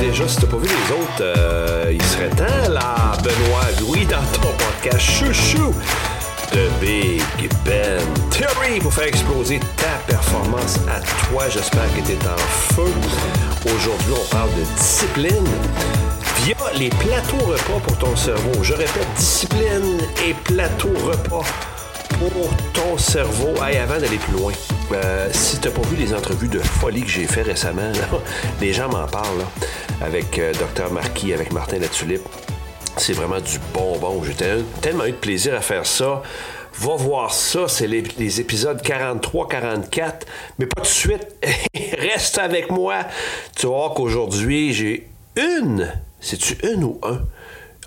déjà. Si t'as pas vu les autres, euh, il serait temps, là, Benoît, oui, dans ton podcast chouchou de Big Ben Theory pour faire exploser ta performance à toi. J'espère que tu es en feu. Aujourd'hui, on parle de discipline via les plateaux repas pour ton cerveau. Je répète, discipline et plateau repas pour ton cerveau. Hey, avant d'aller plus loin, euh, si tu n'as pas vu les entrevues de folie que j'ai fait récemment, les gens m'en parlent avec euh, Dr Marquis, avec Martin Latulippe. C'est vraiment du bonbon. J'ai tellement eu de plaisir à faire ça. Va voir ça, c'est les, épisodes 43-44, mais pas tout de suite. Reste avec moi. Tu voir qu'aujourd'hui, j'ai une. C'est-tu une ou un?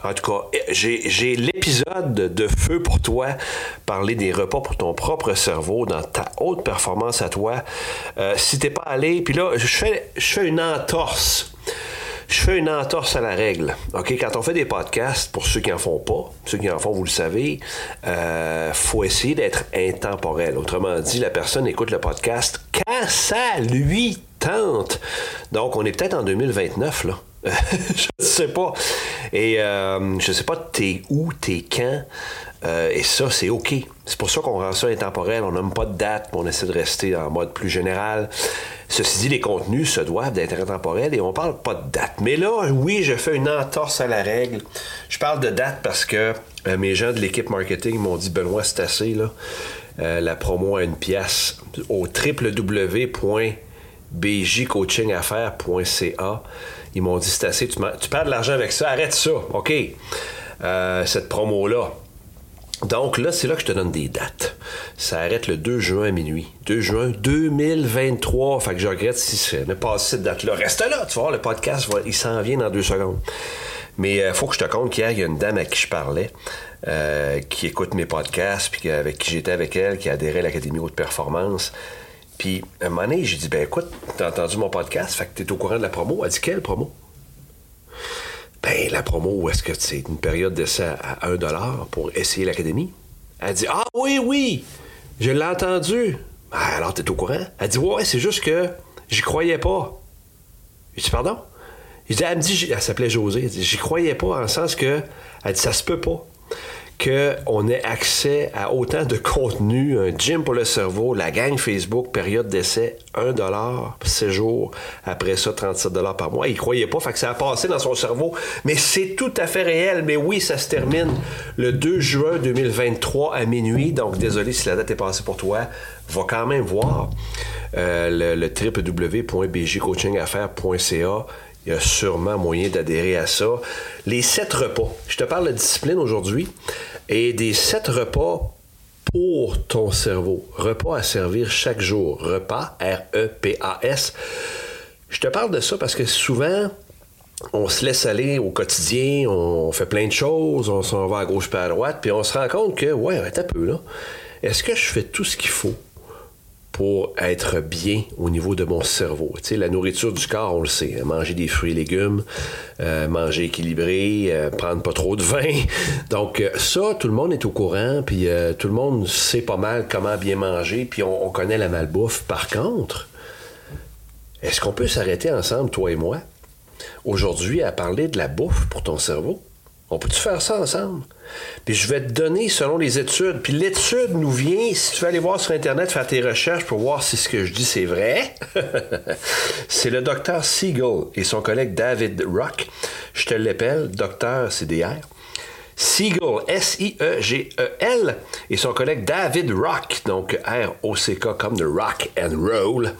En tout cas, j'ai l'épisode de feu pour toi, parler des repas pour ton propre cerveau dans ta haute performance à toi. Euh, si t'es pas allé, puis là, je fais, je fais une entorse. Je fais une entorse à la règle. OK? Quand on fait des podcasts, pour ceux qui en font pas, ceux qui en font, vous le savez, euh, faut essayer d'être intemporel. Autrement dit, la personne écoute le podcast quand ça lui tente. Donc, on est peut-être en 2029, là. je ne sais pas. Et euh, je ne sais pas t'es où, t'es quand. Euh, et ça, c'est OK. C'est pour ça qu'on rend ça intemporel. On nomme pas de date, on essaie de rester en mode plus général. Ceci dit, les contenus se doivent d'être intemporels et on parle pas de date. Mais là, oui, je fais une entorse à la règle. Je parle de date parce que euh, mes gens de l'équipe marketing m'ont dit Benoît, c'est assez, là. Euh, la promo à une pièce au www.bjcoachingaffaires.ca. Ils m'ont dit c'est assez, tu, perds de l'argent avec ça, arrête ça, OK. Euh, cette promo-là. Donc là, c'est là que je te donne des dates. Ça arrête le 2 juin à minuit. 2 juin 2023. Fait que je regrette si c'est ne pas cette date-là. Reste là, tu voir, le podcast, il s'en vient dans deux secondes. Mais il euh, faut que je te compte qu'hier, il y a une dame à qui je parlais, euh, qui écoute mes podcasts, puis avec qui j'étais avec elle, qui a adhéré à l'Académie Haute Performance. Puis, à un moment donné, j'ai dit, ben écoute, t'as entendu mon podcast, fait que t'es au courant de la promo. Elle dit, quelle promo? Ben, la promo, est-ce que c'est une période d'essai à 1 pour essayer l'académie? Elle dit, ah oui, oui, je l'ai entendu. Ben, alors, t'es au courant? Elle dit, ouais, c'est juste que j'y croyais pas. Je dis, pardon? Je dis, elle me dit, elle s'appelait José, elle dit, j'y croyais pas, en sens que, elle dit, ça se peut pas qu'on ait accès à autant de contenu, un gym pour le cerveau, la gang Facebook, période d'essai, 1 séjour, après ça, 37 par mois. Il croyait pas, fait que ça a passé dans son cerveau, mais c'est tout à fait réel. Mais oui, ça se termine le 2 juin 2023 à minuit, donc désolé si la date est passée pour toi, va quand même voir euh, le, le il y a sûrement moyen d'adhérer à ça. Les sept repas. Je te parle de discipline aujourd'hui et des sept repas pour ton cerveau. Repas à servir chaque jour. Repas, R-E-P-A-S. Je te parle de ça parce que souvent, on se laisse aller au quotidien, on fait plein de choses, on s'en va à gauche et à droite, puis on se rend compte que, ouais, un peu là. Est-ce que je fais tout ce qu'il faut pour être bien au niveau de mon cerveau. Tu sais, la nourriture du corps, on le sait. Hein, manger des fruits et légumes, euh, manger équilibré, euh, prendre pas trop de vin. Donc euh, ça, tout le monde est au courant, puis tout le monde sait pas mal comment bien manger, puis on, on connaît la malbouffe. Par contre, est-ce qu'on peut s'arrêter ensemble, toi et moi, aujourd'hui, à parler de la bouffe pour ton cerveau? On peut-tu faire ça ensemble? Puis je vais te donner selon les études. Puis l'étude nous vient, si tu veux aller voir sur Internet, faire tes recherches pour voir si ce que je dis c'est vrai, c'est le docteur Siegel et son collègue David Rock. Je te l'appelle, docteur CDR. Siegel, S-I-E-G-E-L, et son collègue David Rock, donc R-O-C-K comme de rock and roll,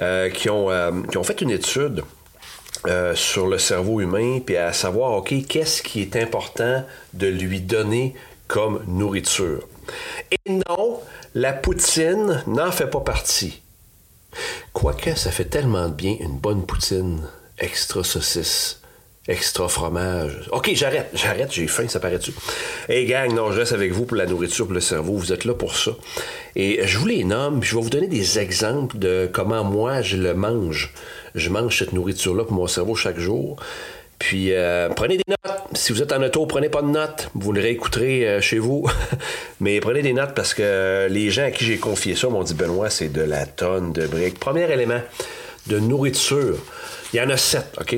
euh, qui, ont, euh, qui ont fait une étude euh, sur le cerveau humain, puis à savoir, OK, qu'est-ce qui est important de lui donner comme nourriture? Et non, la poutine n'en fait pas partie. Quoique, ça fait tellement de bien une bonne poutine, extra saucisse, extra fromage. OK, j'arrête, j'arrête, j'ai faim, ça paraît-tu? Hey gang, non, je reste avec vous pour la nourriture, pour le cerveau, vous êtes là pour ça. Et je vous les nomme, je vais vous donner des exemples de comment moi je le mange je mange cette nourriture-là pour mon cerveau chaque jour. Puis euh, prenez des notes. Si vous êtes en auto, prenez pas de notes. Vous le réécouterez euh, chez vous. Mais prenez des notes parce que les gens à qui j'ai confié ça m'ont dit Benoît, c'est de la tonne de briques. Premier élément. de nourriture. Il y en a sept, OK?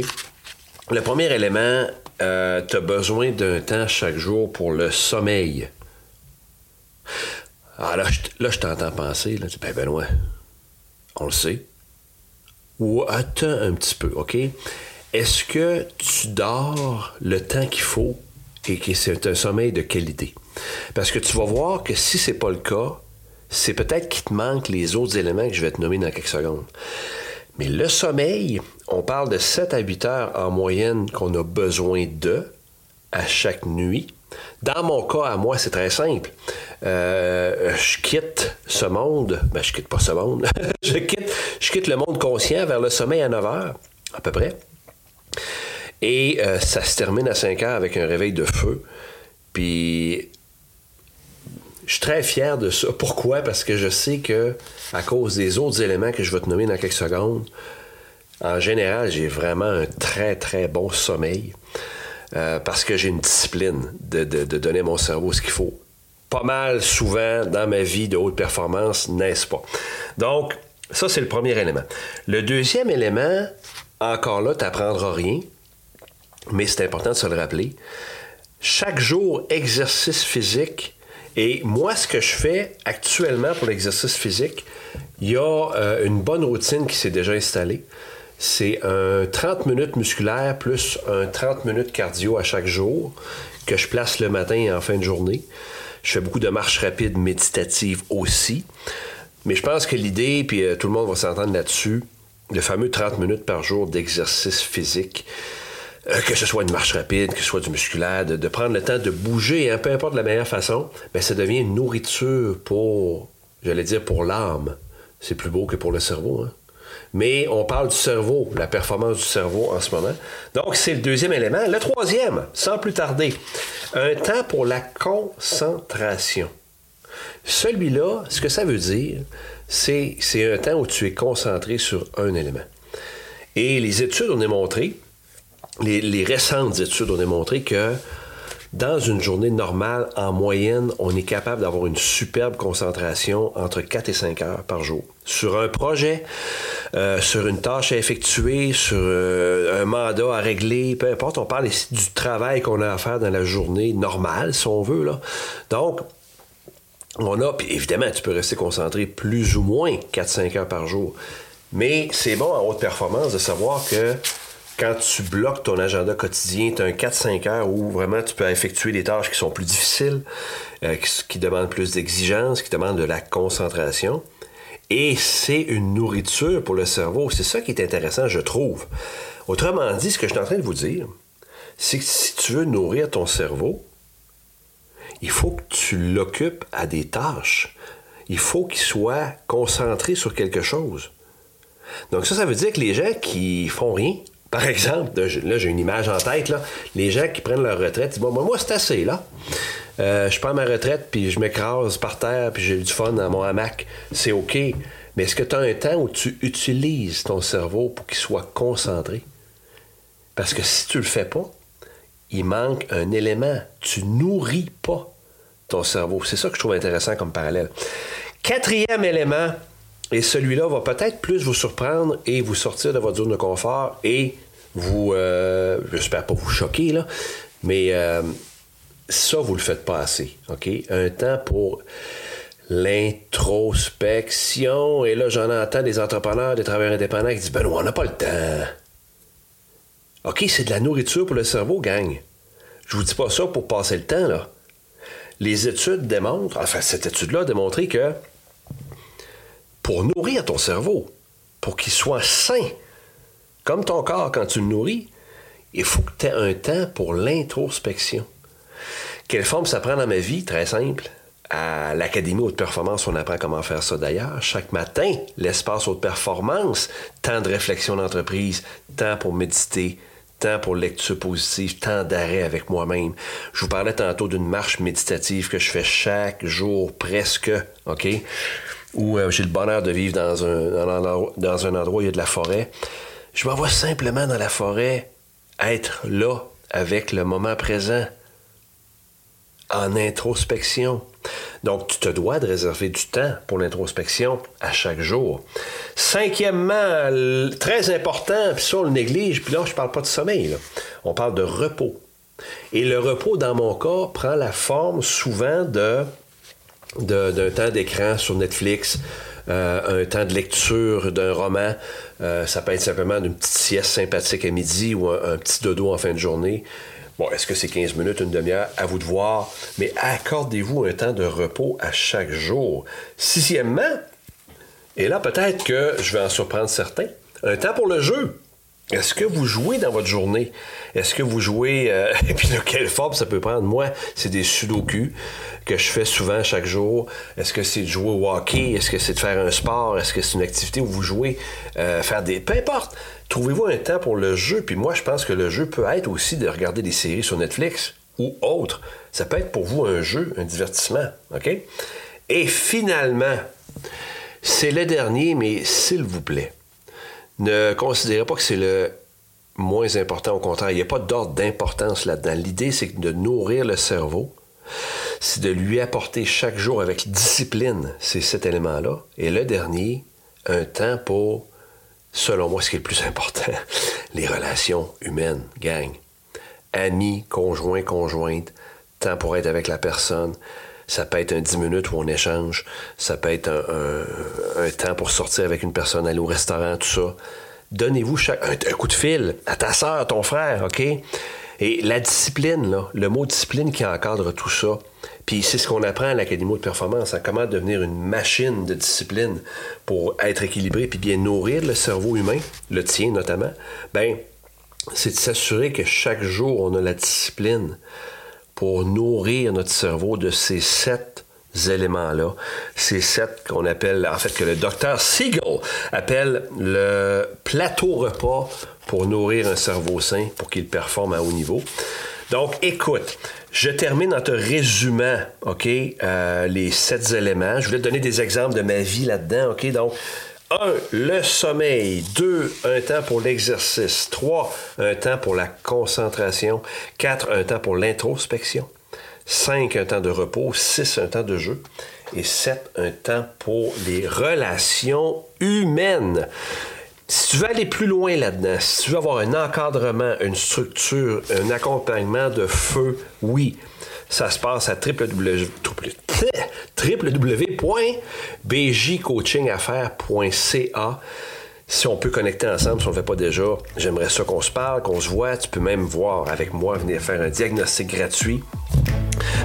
Le premier élément, euh, tu as besoin d'un temps chaque jour pour le sommeil. Ah, là, je, là, je t'entends penser, là, ben Benoît, on le sait. Ou attends un petit peu, OK? Est-ce que tu dors le temps qu'il faut et que c'est un sommeil de qualité? Parce que tu vas voir que si c'est pas le cas, c'est peut-être qu'il te manque les autres éléments que je vais te nommer dans quelques secondes. Mais le sommeil, on parle de 7 à 8 heures en moyenne qu'on a besoin de à chaque nuit. Dans mon cas, à moi, c'est très simple. Euh, je quitte ce monde, ben, je quitte pas ce monde, je, quitte, je quitte le monde conscient vers le sommeil à 9 heures, à peu près. Et euh, ça se termine à 5 heures avec un réveil de feu. Puis je suis très fier de ça. Pourquoi? Parce que je sais que, à cause des autres éléments que je vais te nommer dans quelques secondes, en général, j'ai vraiment un très, très bon sommeil. Euh, parce que j'ai une discipline de, donner à mon cerveau ce qu'il faut. Pas mal souvent dans ma vie de haute performance, n'est-ce pas? Donc, ça, c'est le premier élément. Le deuxième élément, encore là, tu n'apprendras rien, mais c'est important de se le rappeler. Chaque jour, exercice physique et moi, ce que je fais actuellement pour l'exercice physique, il y a euh, une bonne routine qui s'est déjà installée. C'est un 30 minutes musculaire plus un 30 minutes cardio à chaque jour que je place le matin et en fin de journée. Je fais beaucoup de marches rapides méditatives aussi. Mais je pense que l'idée, puis euh, tout le monde va s'entendre là-dessus, le fameux 30 minutes par jour d'exercice physique, euh, que ce soit une marche rapide, que ce soit du musculaire, de, prendre le temps de bouger, hein, peu importe la meilleure façon, ben, ça devient une nourriture pour, j'allais dire, pour l'âme. C'est plus beau que pour le cerveau. Hein. Mais on parle du cerveau, la performance du cerveau en ce moment. Donc, c'est le deuxième élément. Le troisième, sans plus tarder, un temps pour la concentration. Celui-là, ce que ça veut dire, c'est, c'est un temps où tu es concentré sur un élément. Et les études ont démontré les, récentes études ont démontré que dans une journée normale, en moyenne, on est capable d'avoir une superbe concentration entre 4 et 5 heures par jour. Sur un projet, euh, sur une tâche à effectuer, sur euh, un mandat à régler, peu importe, on parle ici du travail qu'on a à faire dans la journée normale, si on veut. Là. Donc, on a, puis évidemment, tu peux rester concentré plus ou moins 4-5 heures par jour. Mais c'est bon en haute performance de savoir que quand tu bloques ton agenda quotidien, tu as un 4-5 heures où vraiment tu peux effectuer des tâches qui sont plus difficiles, euh, qui, demandent plus d'exigence, qui demandent de la concentration. Et c'est une nourriture pour le cerveau. C'est ça qui est intéressant, je trouve. Autrement dit, ce que je suis en train de vous dire, c'est que si tu veux nourrir ton cerveau, il faut que tu l'occupes à des tâches. Il faut qu'il soit concentré sur quelque chose. Donc ça, ça veut dire que les gens qui font rien, par exemple, là, j'ai une image en tête, les gens qui prennent leur retraite, disent, bon, moi, c'est assez, là. Euh, je prends ma retraite, puis je m'écrase par terre, puis j'ai du fun dans mon hamac. C'est OK. Mais est-ce que tu as un temps où tu utilises ton cerveau pour qu'il soit concentré? Parce que si tu le fais pas, il manque un élément. Tu nourris pas ton cerveau. C'est ça que je trouve intéressant comme parallèle. Quatrième élément, et celui-là va peut-être plus vous surprendre et vous sortir de votre zone de confort et vous, euh, j'espère pas vous choquer, là, mais euh, ça, vous le faites pas assez. OK? Un temps pour l'introspection. Et là, j'en entends des entrepreneurs, des travailleurs indépendants qui disent Ben non, on n'a pas le temps. OK, c'est de la nourriture pour le cerveau, gang. Je vous dis pas ça pour passer le temps, là. Les études démontrent, enfin, cette étude-là a démontré que pour nourrir ton cerveau, pour qu'il soit sain, comme ton corps quand tu le nourris, il faut que tu aies un temps pour l'introspection. Quelle forme ça prend dans ma vie? Très simple. À l'Académie Haute Performance, on apprend comment faire ça d'ailleurs. Chaque matin, l'espace Haute Performance, temps de réflexion d'entreprise, temps pour méditer, temps pour lecture positive, temps d'arrêt avec moi-même. Je vous parlais tantôt d'une marche méditative que je fais chaque jour presque, OK? Où euh, j'ai le bonheur de vivre dans un, dans un endroit où il y a de la forêt. Je m'envoie simplement dans la forêt, être là avec le moment présent, en introspection. Donc, tu te dois de réserver du temps pour l'introspection à chaque jour. Cinquièmement, très important, puis ça on le néglige, puis là je parle pas de sommeil, on parle de repos. Et le repos, dans mon cas, prend la forme souvent d'un temps d'écran sur Netflix, euh, un temps de lecture d'un roman. Euh, ça peut être simplement une petite sieste sympathique à midi ou un, petit dodo en fin de journée. Bon, est-ce que c'est 15 minutes, une demi-heure? À vous de voir. Mais accordez-vous un temps de repos à chaque jour. Sixièmement, et là peut-être que je vais en surprendre certains, un temps pour le jeu. Est-ce que vous jouez dans votre journée? Est-ce que vous jouez... Euh, et puis de quelle forme ça peut prendre? Moi, c'est des sudoku que je fais souvent chaque jour. Est-ce que c'est de jouer au hockey? Est-ce que c'est de faire un sport? Est-ce que c'est une activité où vous jouez? Euh, faire des... Peu importe. Trouvez-vous un temps pour le jeu? Puis moi, je pense que le jeu peut être aussi de regarder des séries sur Netflix ou autre. Ça peut être pour vous un jeu, un divertissement. OK? Et finalement, c'est le dernier, mais s'il vous plaît, ne considérez pas que c'est le moins important. Au contraire, il n'y a pas d'ordre d'importance là-dedans. L'idée, c'est de nourrir le cerveau, c'est de lui apporter chaque jour avec discipline ces sept éléments-là. Et le dernier, un temps pour, selon moi, ce qui est le plus important, les relations humaines, gang. Amis, conjoints, conjointes, temps pour être avec la personne, ça peut être un 10 minutes où on échange. Ça peut être un, temps pour sortir avec une personne, aller au restaurant, tout ça. Donnez-vous un, coup de fil à ta soeur, à ton frère, OK? Et la discipline, le mot discipline qui encadre tout ça, puis c'est ce qu'on apprend à l'Académie de performance, à comment devenir une machine de discipline pour être équilibré puis bien nourrir le cerveau humain, le tien notamment, ben c'est de s'assurer que chaque jour on a la discipline pour nourrir notre cerveau de ces sept éléments-là. Ces sept qu'on appelle, en fait, que le docteur Siegel appelle le plateau repas pour nourrir un cerveau sain, pour qu'il performe à haut niveau. Donc, écoute, je termine en te résumant, OK, euh, les sept éléments. Je voulais te donner des exemples de ma vie là-dedans, OK? Donc, 1. Le sommeil. 2. Un temps pour l'exercice. 3. Un temps pour la concentration. 4. Un temps pour l'introspection. 5. Un temps de repos. 6. Un temps de jeu. Et 7. Un temps pour les relations humaines. Si tu veux aller plus loin là-dedans, si tu veux avoir un encadrement, une structure, un accompagnement de feu, oui, ça se passe à www.bjcoachingaffaires.ca. Si on peut connecter ensemble, si on ne le fait pas déjà, j'aimerais ça qu'on se parle, qu'on se voit. Tu peux même voir avec moi, venir faire un diagnostic gratuit.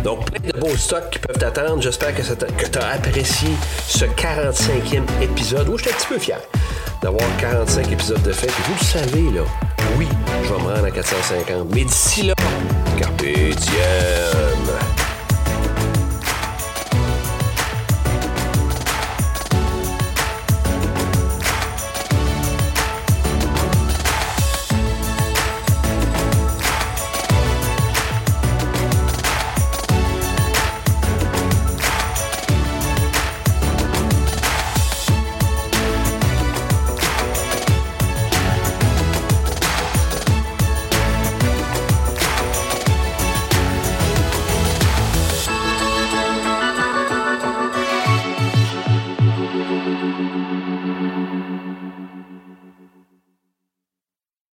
Donc, plein de beaux stocks qui peuvent t'attendre. J'espère que, tu as apprécié ce 45e épisode où je suis un petit peu fier d'avoir 45 épisodes de. Et vous le savez, là, je vais me rendre à 450. Mais d'ici là, carpe diem.